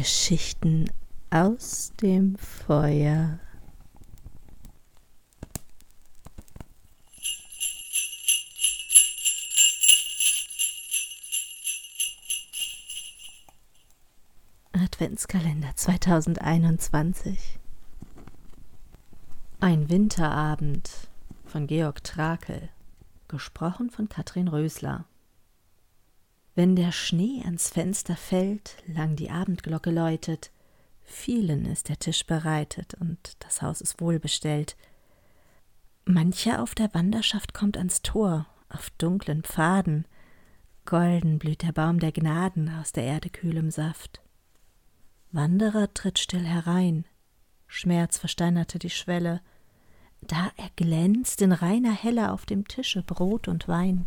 Geschichten aus dem Feuer. Adventskalender 2021 Ein Winterabend von Georg Trakel gesprochen von Katrin Rösler wenn der Schnee ans Fenster fällt, lang die Abendglocke läutet, vielen ist der Tisch bereitet und das Haus ist wohlbestellt. Mancher auf der Wanderschaft kommt ans Tor, auf dunklen Pfaden, golden blüht der Baum der Gnaden aus der Erde kühlem Saft. Wanderer tritt still herein, Schmerz versteinerte die Schwelle, da erglänzt in reiner Helle auf dem Tische Brot und Wein.